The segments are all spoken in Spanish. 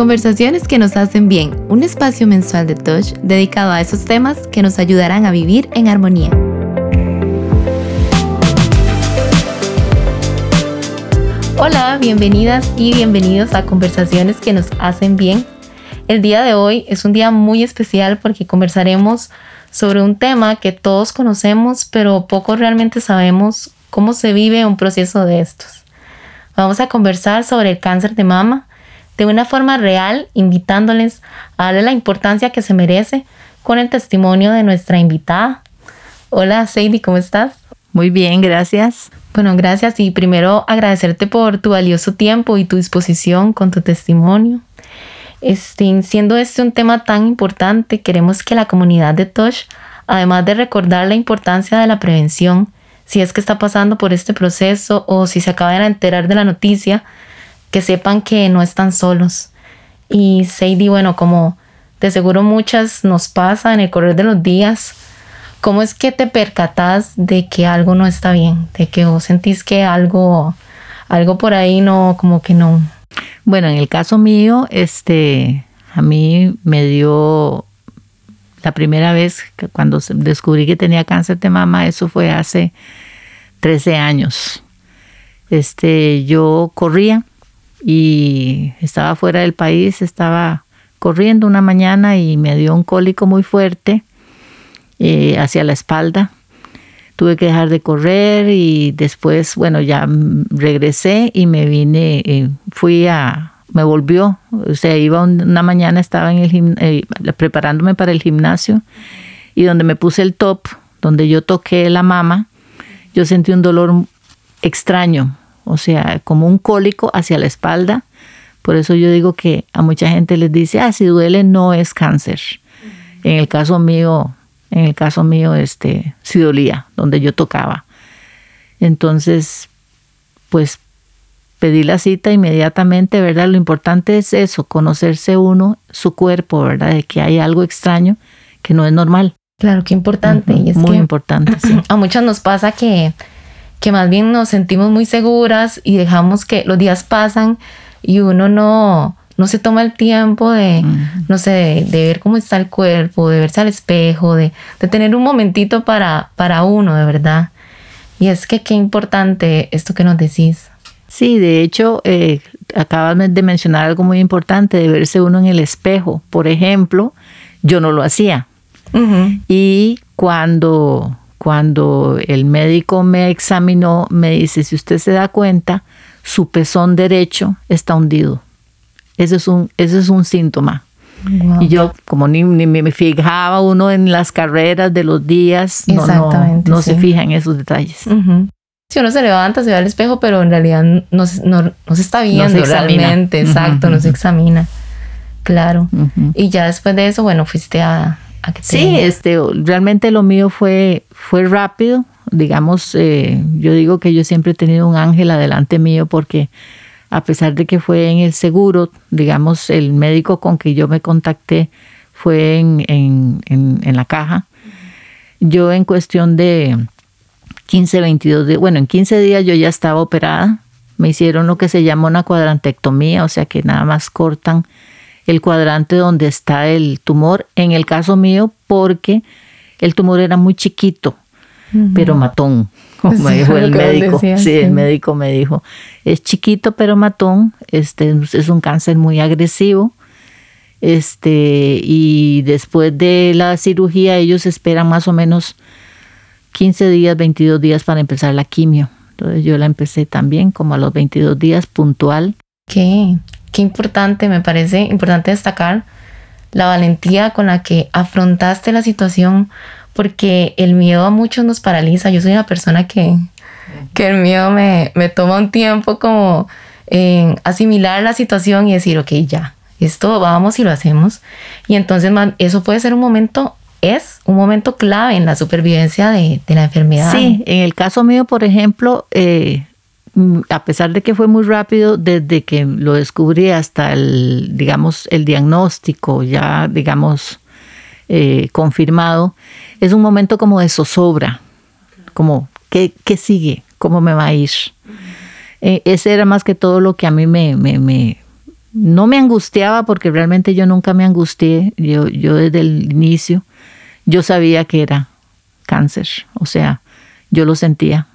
Conversaciones que nos hacen bien, un espacio mensual de Touch dedicado a esos temas que nos ayudarán a vivir en armonía. Hola, bienvenidas y bienvenidos a Conversaciones que nos hacen bien. El día de hoy es un día muy especial porque conversaremos sobre un tema que todos conocemos, pero poco realmente sabemos cómo se vive un proceso de estos. Vamos a conversar sobre el cáncer de mama de una forma real, invitándoles a darle la importancia que se merece con el testimonio de nuestra invitada. Hola, Sadie, ¿cómo estás? Muy bien, gracias. Bueno, gracias y primero agradecerte por tu valioso tiempo y tu disposición con tu testimonio. Este, siendo este un tema tan importante, queremos que la comunidad de Tosh, además de recordar la importancia de la prevención, si es que está pasando por este proceso o si se acaban de enterar de la noticia, que sepan que no están solos. Y Sadie, bueno, como de seguro muchas nos pasa en el correr de los días, ¿cómo es que te percatas de que algo no está bien? De que vos sentís que algo, algo por ahí no, como que no, bueno, en el caso mío, este, a mí me dio la primera vez que cuando descubrí que tenía cáncer de mama, eso fue hace 13 años. Este, yo corría y estaba fuera del país, estaba corriendo una mañana y me dio un cólico muy fuerte eh, hacia la espalda. Tuve que dejar de correr y después, bueno, ya regresé y me vine, eh, fui a, me volvió, o sea, iba una mañana, estaba en el eh, preparándome para el gimnasio y donde me puse el top, donde yo toqué la mama, yo sentí un dolor extraño, o sea, como un cólico hacia la espalda. Por eso yo digo que a mucha gente les dice, ah, si duele no es cáncer. En el caso mío, en el caso mío, este, sí dolía, donde yo tocaba. Entonces, pues pedí la cita inmediatamente, ¿verdad? Lo importante es eso, conocerse uno, su cuerpo, ¿verdad? De que hay algo extraño que no es normal. Claro, qué importante. y es muy importante, sí. A muchos nos pasa que, que más bien nos sentimos muy seguras y dejamos que los días pasan y uno no, no se toma el tiempo de, no sé, de, ver cómo está el cuerpo, de verse al espejo, de, tener un momentito para, para uno, de verdad. Y es que qué importante esto que nos decís. Sí, de hecho, eh, acabas de mencionar algo muy importante, de verse uno en el espejo. Por ejemplo, yo no lo hacía. Y cuando, cuando el médico me examinó, me dice, si usted se da cuenta, su pezón derecho está hundido. Ese es un, ese es un síntoma. Y yo, como ni, me fijaba uno en las carreras de los días, no, no, no se fija en esos detalles. Si uno se levanta, se ve al espejo, pero en realidad no, no, se está viendo realmente, exacto, no se examina. Claro. Y ya después de eso, bueno, fuiste a, a que Sí, este, realmente lo mío fue, fue rápido. Digamos, eh, yo digo que yo siempre he tenido un ángel adelante mío porque a pesar de que fue en el seguro, digamos, el médico con que yo me contacté fue en, en, la caja. Yo en cuestión de 15, 22 días, bueno, en 15 días yo ya estaba operada. Me hicieron lo que se llama una cuadrantectomía, o sea que nada más cortan el cuadrante donde está el tumor. En el caso mío, porque el tumor era muy chiquito, pero matón como me dijo el médico. sí, el médico me dijo, es chiquito pero matón, este, es un cáncer muy agresivo. Este, y después de la cirugía ellos esperan más o menos 15 días, 22 días para empezar la quimio. Entonces yo la empecé también como a los 22 días puntual. Qué, qué importante, me parece importante destacar la valentía con la que afrontaste la situación porque el miedo a muchos nos paraliza. Yo soy una persona que, que el miedo me, me toma un tiempo como en asimilar la situación y decir, ok, ya, esto vamos y lo hacemos. Y entonces eso puede ser un momento, es un momento clave en la supervivencia de, de la enfermedad. Sí, en el caso mío, por ejemplo, eh, a pesar de que fue muy rápido, desde que lo descubrí hasta el, digamos, el diagnóstico, ya, digamos, eh, confirmado, es un momento como de zozobra, como, ¿qué, sigue? ¿Cómo me va a ir? Eh, ese era más que todo lo que a mí me, me, no me angustiaba porque realmente yo nunca me angustié. Yo, yo desde el inicio, yo sabía que era cáncer, o sea, yo lo sentía.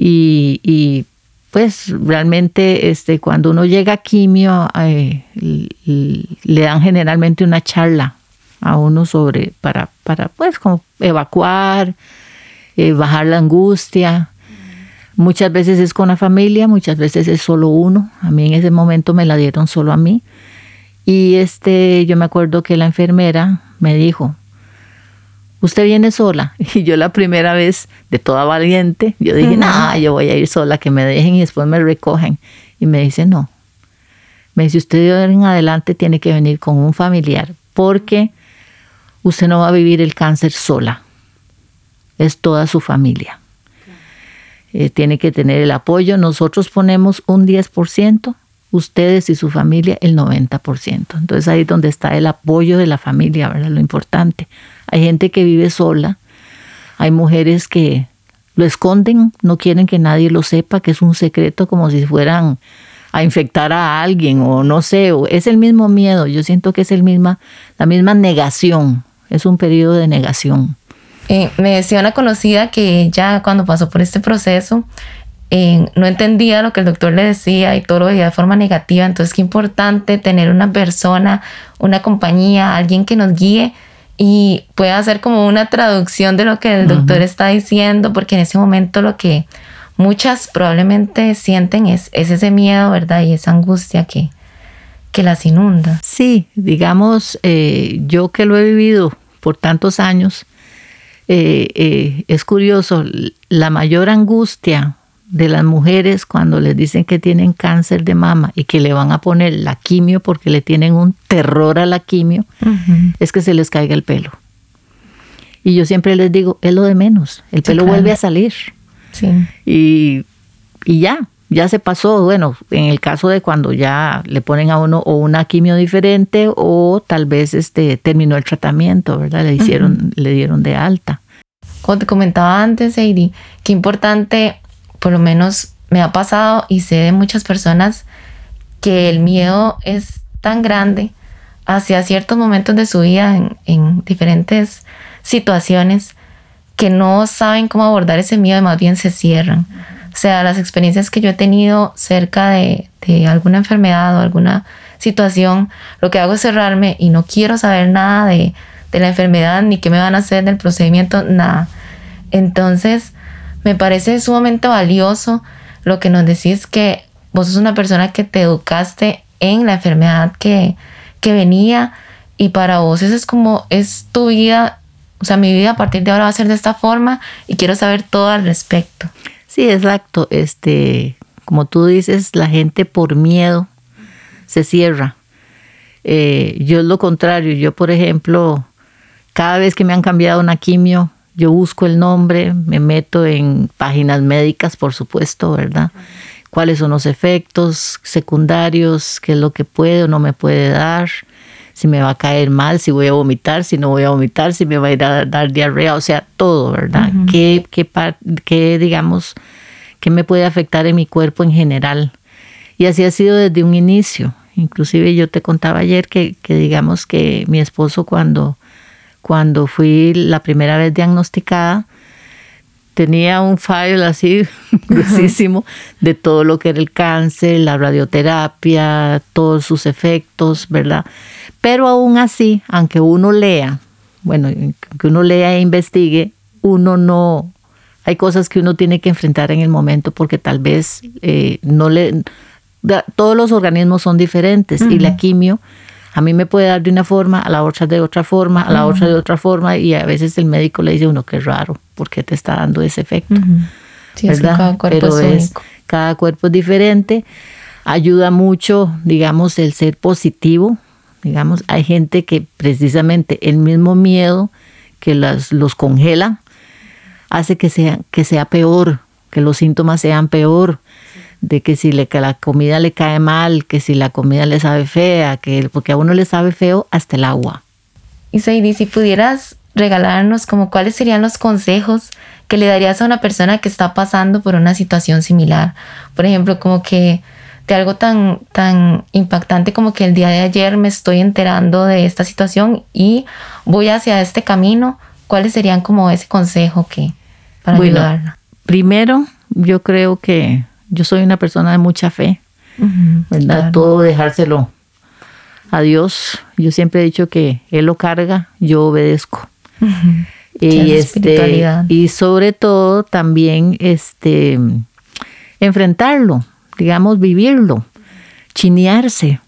Y, pues realmente este, cuando uno llega a quimio, eh, le dan generalmente una charla a uno sobre, para, para pues como evacuar, eh, bajar la angustia. Muchas veces es con la familia, muchas veces es solo uno. A mí en ese momento me la dieron solo a mí. Y este, yo me acuerdo que la enfermera me dijo, ¿usted viene sola? Y yo la primera vez, de toda valiente, yo dije, no, yo voy a ir sola, que me dejen y después me recogen. Y me dice, no. Me dice, usted de ahora en adelante tiene que venir con un familiar, porque usted no va a vivir el cáncer sola. Es toda su familia. Eh, tiene que tener el apoyo. Nosotros ponemos un 10%, ustedes y su familia el 90%. Entonces ahí es donde está el apoyo de la familia, ¿verdad? Lo importante. Hay gente que vive sola, hay mujeres que lo esconden, no quieren que nadie lo sepa, que es un secreto como si fueran a infectar a alguien o no sé, es el mismo miedo, yo siento que es el misma, la misma negación, es un periodo de negación. Eh, me decía una conocida que ya cuando pasó por este proceso eh, no entendía lo que el doctor le decía y todo lo veía de forma negativa, entonces qué importante tener una persona, una compañía, alguien que nos guíe y pueda hacer como una traducción de lo que el doctor está diciendo, porque en ese momento lo que muchas probablemente sienten es, ese miedo, ¿verdad? Y esa angustia que, que las inunda. Sí, digamos, eh, yo que lo he vivido por tantos años, eh, eh, es curioso, la mayor angustia de las mujeres cuando les dicen que tienen cáncer de mama y que le van a poner la quimio porque le tienen un terror a la quimio, es que se les caiga el pelo. Y yo siempre les digo, es lo de menos, el pelo vuelve a salir. Y, y ya, ya se pasó, bueno, en el caso de cuando ya le ponen a uno o una quimio diferente o tal vez este terminó el tratamiento, ¿verdad? Le hicieron, le dieron de alta. Como te comentaba antes, Heidi, qué importante por lo menos me ha pasado y sé de muchas personas que el miedo es tan grande hacia ciertos momentos de su vida en, diferentes situaciones que no saben cómo abordar ese miedo y más bien se cierran. O sea, las experiencias que yo he tenido cerca de, alguna enfermedad o alguna situación, lo que hago es cerrarme y no quiero saber nada de, de la enfermedad ni qué me van a hacer del procedimiento, nada. Entonces, me parece sumamente valioso lo que nos decís que vos sos una persona que te educaste en la enfermedad que, que venía y para vos eso es como es tu vida, o sea, mi vida a partir de ahora va a ser de esta forma y quiero saber todo al respecto. Sí, exacto. Este, como tú dices, la gente por miedo se cierra. Eh, yo es lo contrario. Yo, por ejemplo, cada vez que me han cambiado una quimio, yo busco el nombre, me meto en páginas médicas, por supuesto, ¿verdad? ¿Cuáles son los efectos secundarios? ¿Qué es lo que puede o no me puede dar? Si me va a caer mal, si voy a vomitar, si no voy a vomitar, si me va a ir a dar diarrea, o sea, todo, ¿verdad? ¿Qué, qué, digamos, qué me puede afectar en mi cuerpo en general? Y así ha sido desde un inicio. Inclusive yo te contaba ayer que, que digamos que mi esposo cuando cuando fui la primera vez diagnosticada, tenía un file así gruesísimo de todo lo que era el cáncer, la radioterapia, todos sus efectos, ¿verdad? Pero aún así, aunque uno lea, bueno, que uno lea e investigue, uno no, hay cosas que uno tiene que enfrentar en el momento porque tal vez eh, no le, todos los organismos son diferentes y la quimio a mí me puede dar de una forma, a la otra de otra forma, a la otra de otra forma, y a veces el médico le dice a uno, qué raro, ¿por qué te está dando ese efecto? cada cuerpo Pero es, cada cuerpo es diferente. Ayuda mucho, digamos, el ser positivo. Digamos, hay gente que precisamente el mismo miedo que las, los congela hace que sea, que sea peor, que los síntomas sean peor de que si le, que la comida le cae mal, que si la comida le sabe fea, que porque a uno le sabe feo hasta el agua. Y Sadie, si pudieras regalarnos como cuáles serían los consejos que le darías a una persona que está pasando por una situación similar. Por ejemplo, como que de algo tan, tan impactante como que el día de ayer me estoy enterando de esta situación y voy hacia este camino, ¿cuáles serían como ese consejo que para Bueno, ayudarla? Primero, yo creo que yo soy una persona de mucha fe, ¿verdad? claro. Todo dejárselo a Dios. Yo siempre he dicho que Él lo carga, yo obedezco. Y, este, y sobre todo también este, enfrentarlo, digamos, vivirlo, chinearse,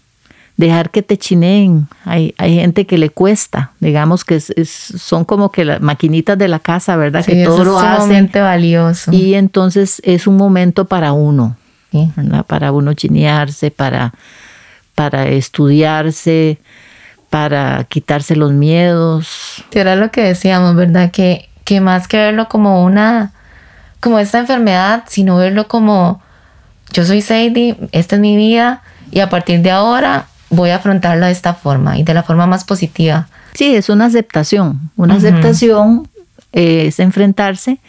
dejar que te chineen. Hay, hay gente que le cuesta, digamos que es- es- son como que las maquinitas de la casa, ¿verdad? Sí, que todo lo hacen. valioso. Y entonces es un momento para uno, Sí. ¿verdad? Para uno chinearse, para, para estudiarse, para quitarse los miedos. Era lo que decíamos, ¿verdad? Que, que más que verlo como una, como esta enfermedad, sino verlo como yo soy Sadie, esta es mi vida y a partir de ahora voy a afrontarla de esta forma y de la forma más positiva. Sí, es una aceptación. Una aceptación eh, es enfrentarse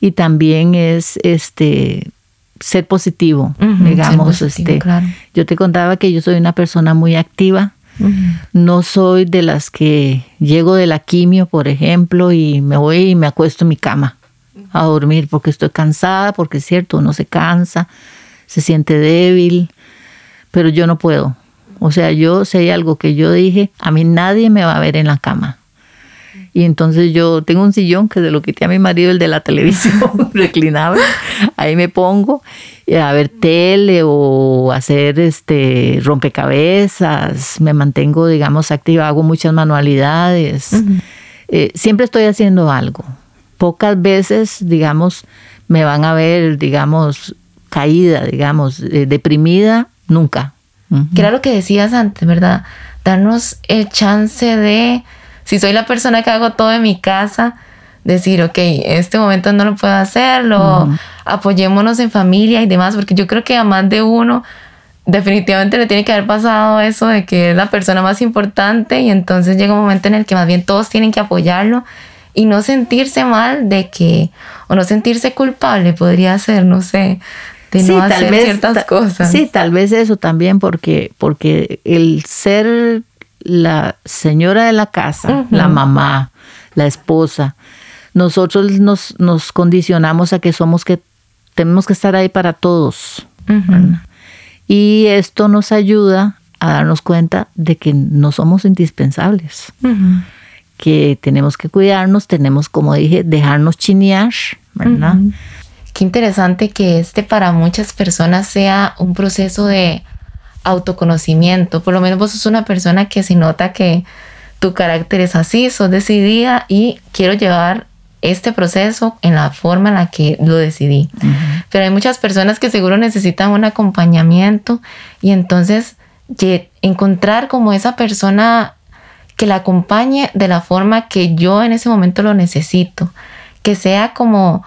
y también es este ser positivo, digamos. positivo, este, claro. Yo te contaba que yo soy una persona muy activa. No soy de las que llego de la quimio, por ejemplo, y me voy y me acuesto en mi cama a dormir porque estoy cansada, porque es cierto, uno se cansa, se siente débil, pero yo no puedo. O sea, yo si hay algo que yo dije, a mí nadie me va a ver en la cama. Y entonces yo tengo un sillón que se lo quité a mi marido, el de la televisión, reclinable. Ahí me pongo a ver tele o hacer este rompecabezas. Me mantengo, digamos, activa, hago muchas manualidades. Eh, siempre estoy haciendo algo. Pocas veces, digamos, me van a ver, digamos, caída, digamos, eh, deprimida, nunca. Que era lo que decías antes, ¿verdad? Darnos el chance de, si soy la persona que hago todo en mi casa, decir, ok, en este momento no lo puedo hacerlo, apoyémonos en familia y demás, porque yo creo que a más de uno definitivamente le tiene que haber pasado eso de que es la persona más importante y entonces llega un momento en el que más bien todos tienen que apoyarlo y no sentirse mal de que, o no sentirse culpable podría ser, no sé, de no hacer ciertas ta- cosas. Sí, tal vez eso también, porque, porque el ser la señora de la casa, la mamá, la esposa, nosotros nos, nos condicionamos a que somos que tenemos que estar ahí para todos. Y esto nos ayuda a darnos cuenta de que no somos indispensables, que tenemos que cuidarnos, tenemos, como dije, dejarnos chinear, ¿verdad? Qué interesante que este para muchas personas sea un proceso de autoconocimiento. Por lo menos vos sos una persona que se nota que tu carácter es así, sos decidida y quiero llevar este proceso en la forma en la que lo decidí. Pero hay muchas personas que seguro necesitan un acompañamiento y entonces encontrar como esa persona que la acompañe de la forma que yo en ese momento lo necesito, que sea como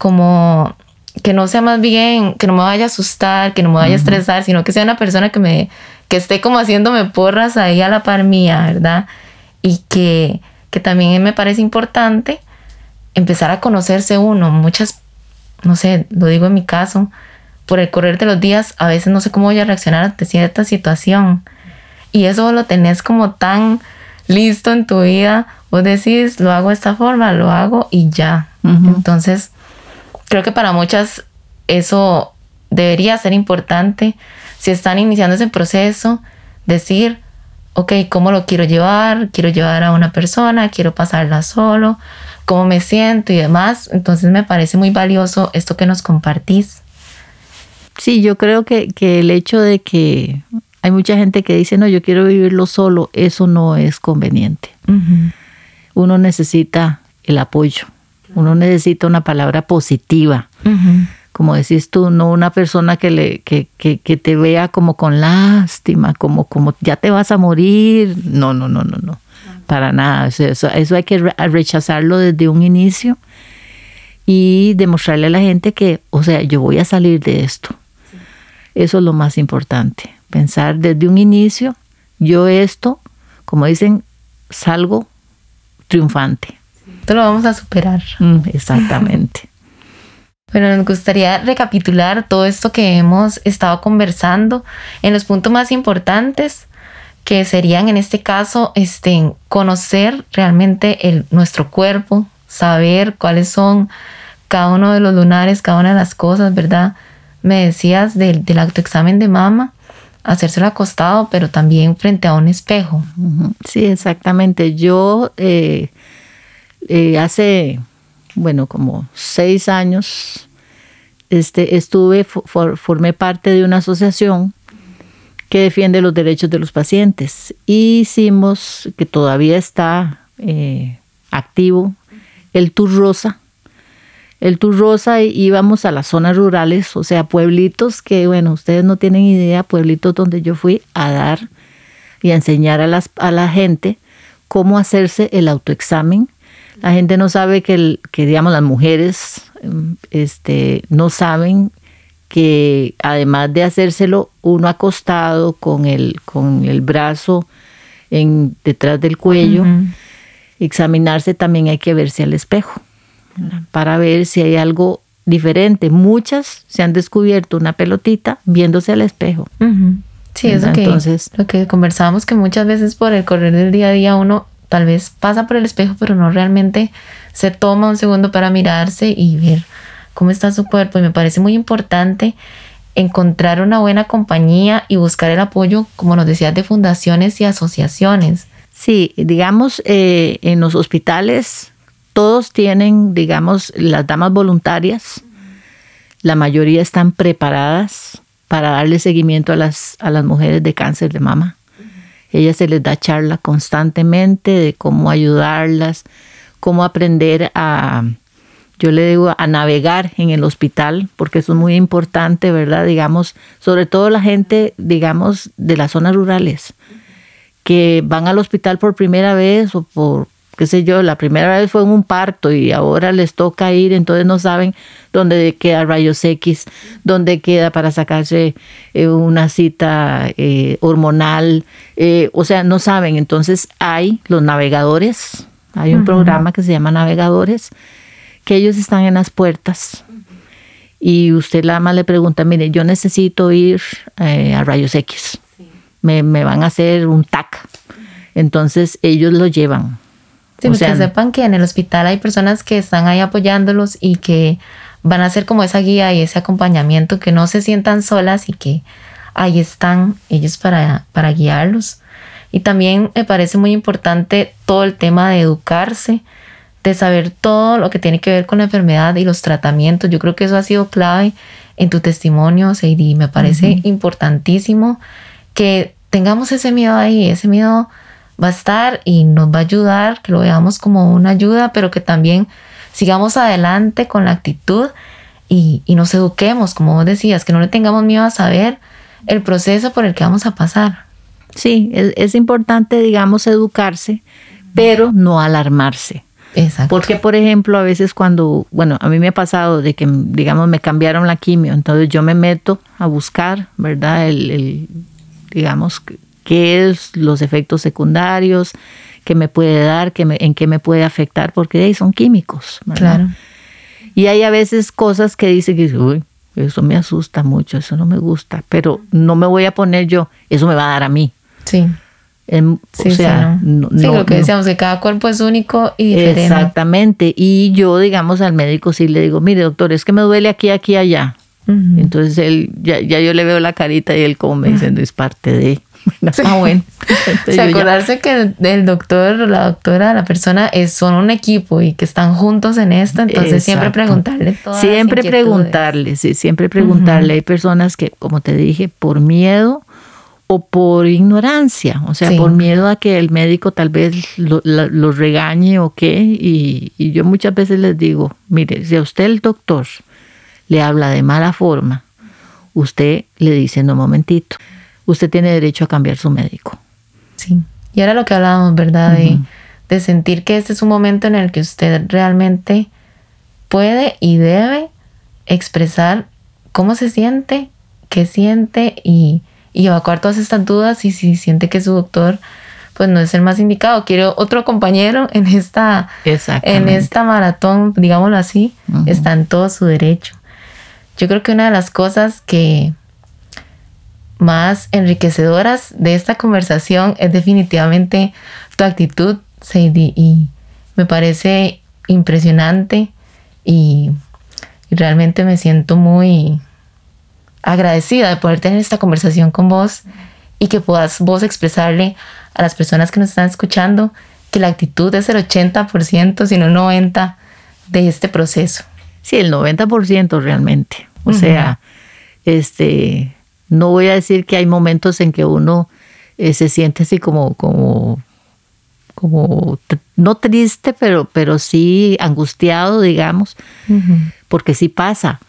como que no sea más bien que no me vaya a asustar, que no me vaya a estresar, sino que sea una persona que me que esté como haciéndome porras ahí a la par mía, ¿verdad? Y que que también me parece importante empezar a conocerse uno. Muchas no sé, lo digo en mi caso, por el correr de los días, a veces no sé cómo voy a reaccionar ante cierta situación. Y eso lo tenés como tan listo en tu vida. Vos decís, lo hago de esta forma, lo hago y ya. Ujú. Entonces, creo que para muchas eso debería ser importante. Si están iniciando ese proceso, decir, ok, ¿cómo lo quiero llevar? Quiero llevar a una persona, quiero pasarla solo, cómo me siento y demás. Entonces me parece muy valioso esto que nos compartís. Sí, yo creo que, que el hecho de que hay mucha gente que dice, no, yo quiero vivirlo solo, eso no es conveniente. Uno necesita el apoyo, uno necesita una palabra positiva. Como decís tú, no una persona que, le, que, que, que te vea como con lástima, como, como ya te vas a morir. No, no, no, no, no. Para nada. Eso, eso, hay que re- rechazarlo desde un inicio y demostrarle a la gente que, o sea, yo voy a salir de esto. Eso es lo más importante. Pensar desde un inicio, yo esto, como dicen, salgo triunfante. Esto lo vamos a superar. Mm, exactamente. Bueno, nos gustaría recapitular todo esto que hemos estado conversando en los puntos más importantes que serían en este caso este, conocer realmente el, nuestro cuerpo, saber cuáles son cada uno de los lunares, cada una de las cosas, ¿verdad? Me decías del, del autoexamen de mama, hacérselo acostado, pero también frente a un espejo. Sí, exactamente. Yo eh, eh, hace, bueno, como seis años, este, estuve, formé parte de una asociación que defiende los derechos de los pacientes. Hicimos, que todavía está eh, activo, el Tour Rosa. El Tour Rosa íbamos a las zonas rurales, o sea, pueblitos que, bueno, ustedes no tienen idea, pueblitos donde yo fui a dar y a enseñar a, las, a la gente cómo hacerse el autoexamen. La gente no sabe que, que digamos, las mujeres este, no saben que además de hacérselo uno acostado con el, con el brazo en, detrás del cuello, examinarse también hay que verse al espejo para ver si hay algo diferente. Muchas se han descubierto una pelotita viéndose al espejo. Sí, eso que, Entonces, lo que conversábamos que muchas veces por el correr del día a día uno tal vez pasa por el espejo, pero no realmente se toma un segundo para mirarse y ver cómo está su cuerpo. Y me parece muy importante encontrar una buena compañía y buscar el apoyo, como nos decías, de fundaciones y asociaciones. Sí, digamos, eh, en los hospitales todos tienen, digamos, las damas voluntarias, la mayoría están preparadas para darle seguimiento a las, a las mujeres de cáncer de mama. Ellas se les da charla constantemente de cómo ayudarlas, cómo aprender a, yo le digo, a navegar en el hospital, porque eso es muy importante, ¿verdad? Digamos, sobre todo la gente, digamos, de las zonas rurales, que van al hospital por primera vez o por, qué sé yo, la primera vez fue en un parto y ahora les toca ir, entonces no saben dónde queda rayos X, dónde queda para sacarse eh, una cita eh, hormonal, eh, o sea, no saben. Entonces hay los navegadores, hay un programa que se llama Navegadores, que ellos están en las puertas y usted la más le pregunta, mire, yo necesito ir eh, a rayos X, me, van a hacer un TAC. Entonces ellos lo llevan. Sí, o que sepan que en el hospital hay personas que están ahí apoyándolos y que van a hacer como esa guía y ese acompañamiento, que no se sientan solas y que ahí están ellos para, para guiarlos. Y también me parece muy importante todo el tema de educarse, de saber todo lo que tiene que ver con la enfermedad y los tratamientos. Yo creo que eso ha sido clave en tu testimonio, Seidi. Me parece importantísimo que tengamos ese miedo ahí. Ese miedo va a estar y nos va a ayudar, que lo veamos como una ayuda, pero que también sigamos adelante con la actitud y, nos eduquemos, como vos decías, que no le tengamos miedo a saber el proceso por el que vamos a pasar. Sí, es, es importante, digamos, educarse, pero no alarmarse. Porque, por ejemplo, a veces cuando, bueno, a mí me ha pasado de que, digamos, me cambiaron la quimio, entonces yo me meto a buscar, ¿verdad? El, digamos, qué es los efectos secundarios, qué me puede dar, qué en qué me puede afectar, porque ahí son químicos, ¿verdad? Claro. Y hay a veces cosas que dicen que, uy, eso me asusta mucho, eso no me gusta, pero no me voy a poner yo, eso me va a dar a mí. Sí sí, o sea, no. sí, lo que decíamos, que cada cuerpo es único y diferente. Exactamente. Y yo, digamos, al médico sí le digo, mire, doctor, es que me duele aquí, aquí, allá. Entonces él, ya, ya, yo le veo la carita y él como me dice, es parte de... Ah, bueno. acordarse que el doctor, la doctora, la persona es, son un equipo y que están juntos en esto, entonces siempre preguntarle todas Siempre preguntarle, sí, siempre preguntarle. Hay personas que, como te dije, por miedo o por ignorancia, o sea, por miedo a que el médico tal vez los regañe o qué. Y, y, yo muchas veces les digo, mire, si a usted el doctor le habla de mala forma, usted le dice, no, momentito, usted tiene derecho a cambiar su médico. Sí, y era lo que hablábamos, ¿verdad? de, de sentir que este es un momento en el que usted realmente puede y debe expresar cómo se siente, qué siente y y evacuar todas estas dudas y si siente que su doctor pues no es el más indicado, quiere otro compañero en esta, en esta maratón, digámoslo así, está en todo su derecho. Yo creo que una de las cosas que más enriquecedoras de esta conversación es definitivamente tu actitud, Sadie, y me parece impresionante y, realmente me siento muy agradecida de poder tener esta conversación con vos y que puedas vos expresarle a las personas que nos están escuchando que la actitud es el 80%, sino 90% de este proceso. Sí, el 90% realmente. O sea, este, no voy a decir que hay momentos en que uno eh, se siente así como, como, como, no triste, pero, pero sí angustiado, digamos, porque sí pasa.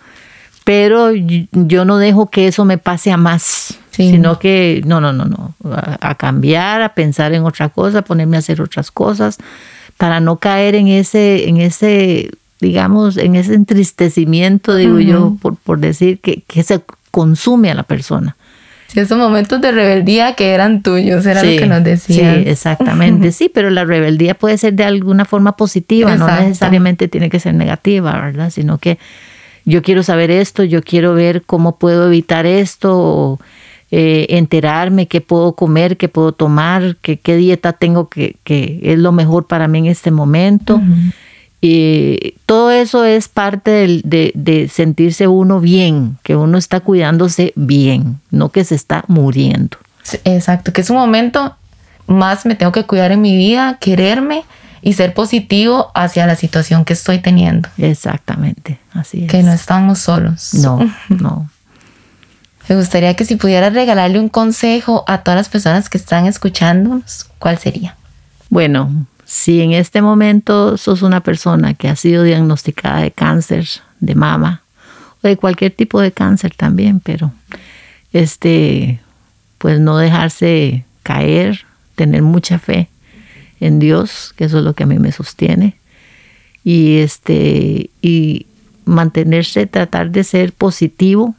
Pero yo no dejo que eso me pase a más, sino que no, no, no, no, a, cambiar, a pensar en otra cosa, ponerme a hacer otras cosas, para no caer en ese, en ese, digamos, en ese entristecimiento, digo yo, por, por decir que, que se consume a la persona. Sí, esos momentos de rebeldía que eran tuyos, era lo que nos decías. Sí, exactamente, sí, pero la rebeldía puede ser de alguna forma positiva, no necesariamente tiene que ser negativa, ¿verdad? Sino que yo quiero saber esto, yo quiero ver cómo puedo evitar esto, eh, enterarme qué puedo comer, qué puedo tomar, qué, qué dieta tengo que, que, es lo mejor para mí en este momento. Y todo eso es parte de, sentirse uno bien, que uno está cuidándose bien, no que se está muriendo. Exacto, que es un momento más me tengo que cuidar en mi vida, quererme y ser positivo hacia la situación que estoy teniendo. Exactamente, así es. Que no estamos solos. No, no. Me gustaría que si pudieras regalarle un consejo a todas las personas que están escuchándonos, ¿cuál sería? Bueno, si en este momento sos una persona que ha sido diagnosticada de cáncer de mama o de cualquier tipo de cáncer también, pero este, pues no dejarse caer, tener mucha fe en Dios, que eso es lo que a mí me sostiene, y este, y mantenerse, tratar de ser positivo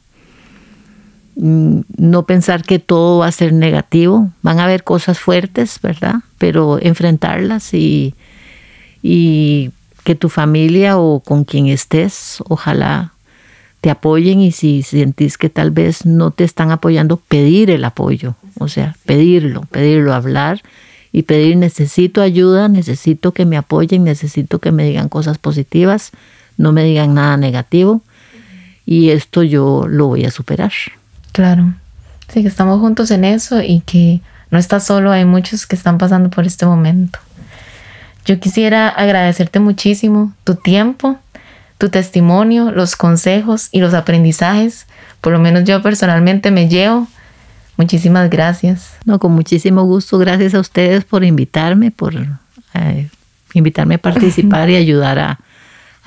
no pensar que todo va a ser negativo. Van a haber cosas fuertes, ¿verdad? Pero enfrentarlas y, y que tu familia o con quien estés, ojalá te apoyen y si sentís que tal vez no te están apoyando, pedir el apoyo, o sea, pedirlo, pedirlo, hablar y pedir necesito ayuda, necesito que me apoyen, necesito que me digan cosas positivas, no me digan nada negativo y esto yo lo voy a superar. Claro. Sí, que estamos juntos en eso y que no estás solo, hay muchos que están pasando por este momento. Yo quisiera agradecerte muchísimo tu tiempo, tu testimonio, los consejos y los aprendizajes. Por lo menos yo personalmente me llevo. Muchísimas gracias. No, con muchísimo gusto. Gracias a ustedes por invitarme, por eh, invitarme a participar y ayudar a,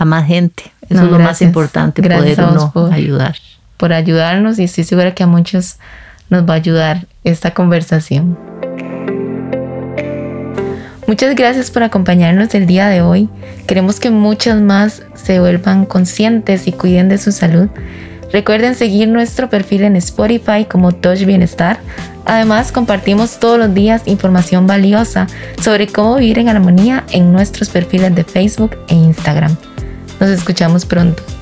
más gente. Eso es lo más importante, poder uno ayudar por ayudarnos y estoy segura que a muchos nos va a ayudar esta conversación. Muchas gracias por acompañarnos el día de hoy. Queremos que muchas más se vuelvan conscientes y cuiden de su salud. Recuerden seguir nuestro perfil en Spotify como Touch Bienestar. Además, compartimos todos los días información valiosa sobre cómo vivir en armonía en nuestros perfiles de Facebook e Instagram. Nos escuchamos pronto.